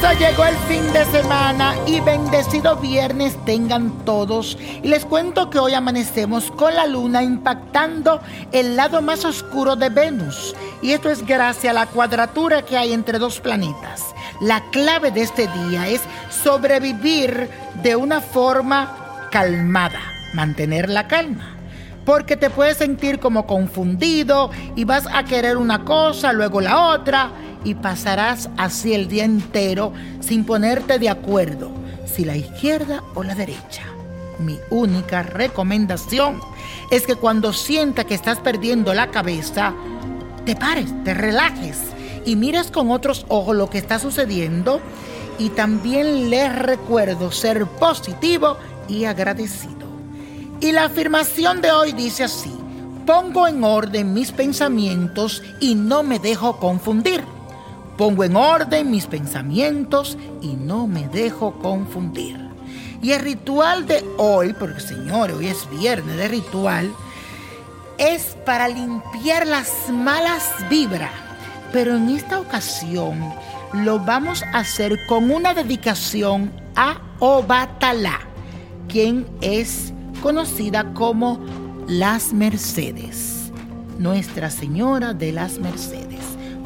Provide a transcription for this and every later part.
Llegó el fin de semana y bendecido viernes tengan todos. Y les cuento que hoy amanecemos con la luna impactando el lado más oscuro de Venus. Y esto es gracias a la cuadratura que hay entre dos planetas. La clave de este día es sobrevivir de una forma calmada, mantener la calma porque te puedes sentir como confundido y vas a querer una cosa, luego la otra, y pasarás así el día entero sin ponerte de acuerdo si la izquierda o la derecha. Mi única recomendación es que cuando sienta que estás perdiendo la cabeza, te pares, te relajes y mires con otros ojos lo que está sucediendo y también les recuerdo ser positivo y agradecido. Y la afirmación de hoy dice así, pongo en orden mis pensamientos y no me dejo confundir. Pongo en orden mis pensamientos y no me dejo confundir. Y el ritual de hoy, porque señores, hoy es viernes de ritual, es para limpiar las malas vibras. Pero en esta ocasión lo vamos a hacer con una dedicación a Obatalá, quien es conocida como las Mercedes, Nuestra Señora de las Mercedes.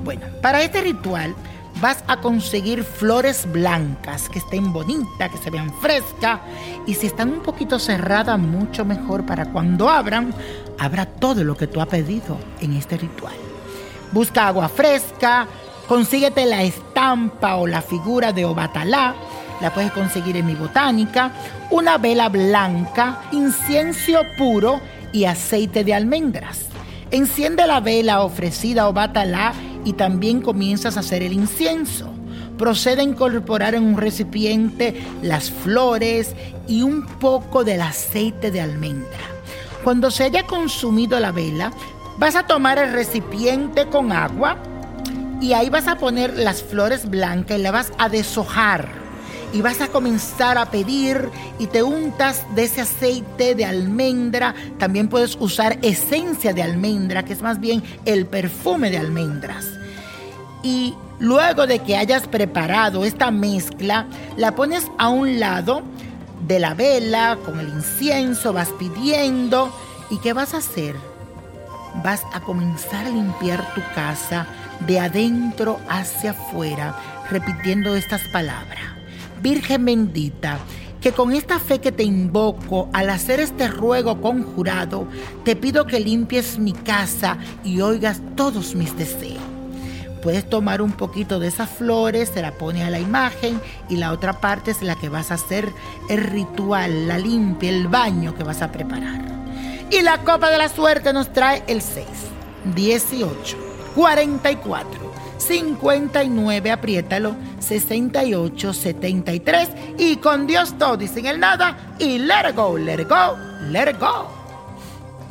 Bueno, para este ritual vas a conseguir flores blancas que estén bonitas, que se vean frescas y si están un poquito cerradas, mucho mejor para cuando abran, habrá todo lo que tú has pedido en este ritual. Busca agua fresca, consíguete la estampa o la figura de Obatalá la puedes conseguir en mi botánica, una vela blanca, incienso puro y aceite de almendras. Enciende la vela ofrecida o bátala y también comienzas a hacer el incienso. Procede a incorporar en un recipiente las flores y un poco del aceite de almendra. Cuando se haya consumido la vela, vas a tomar el recipiente con agua y ahí vas a poner las flores blancas y la vas a deshojar y vas a comenzar a pedir y te untas de ese aceite de almendra. También puedes usar esencia de almendra, que es más bien el perfume de almendras. Y luego de que hayas preparado esta mezcla, la pones a un lado de la vela con el incienso, vas pidiendo. ¿Y qué vas a hacer? Vas a comenzar a limpiar tu casa de adentro hacia afuera, repitiendo estas palabras. Virgen bendita, que con esta fe que te invoco, al hacer este ruego conjurado, te pido que limpies mi casa y oigas todos mis deseos. Puedes tomar un poquito de esas flores, se la pone a la imagen y la otra parte es la que vas a hacer el ritual, la limpia, el baño que vas a preparar. Y la copa de la suerte nos trae el 6, 18, 44. 59, apriétalo, 68, 73 y con Dios todo y sin el nada y let go, let go, let go.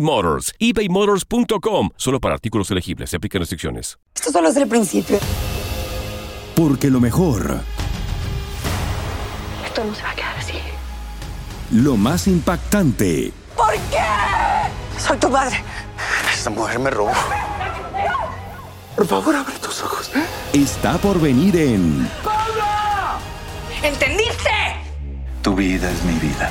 Motors. ebaymotors.com. Solo para artículos elegibles. Se aplican restricciones. Esto solo es el principio. Porque lo mejor, Esto no se va a quedar así. lo más impactante, ¿Por qué? Soy tu padre. Esta mujer me robó. Por favor, abre tus ojos. está por venir en ¿Entendiste? Tu vida es mi vida.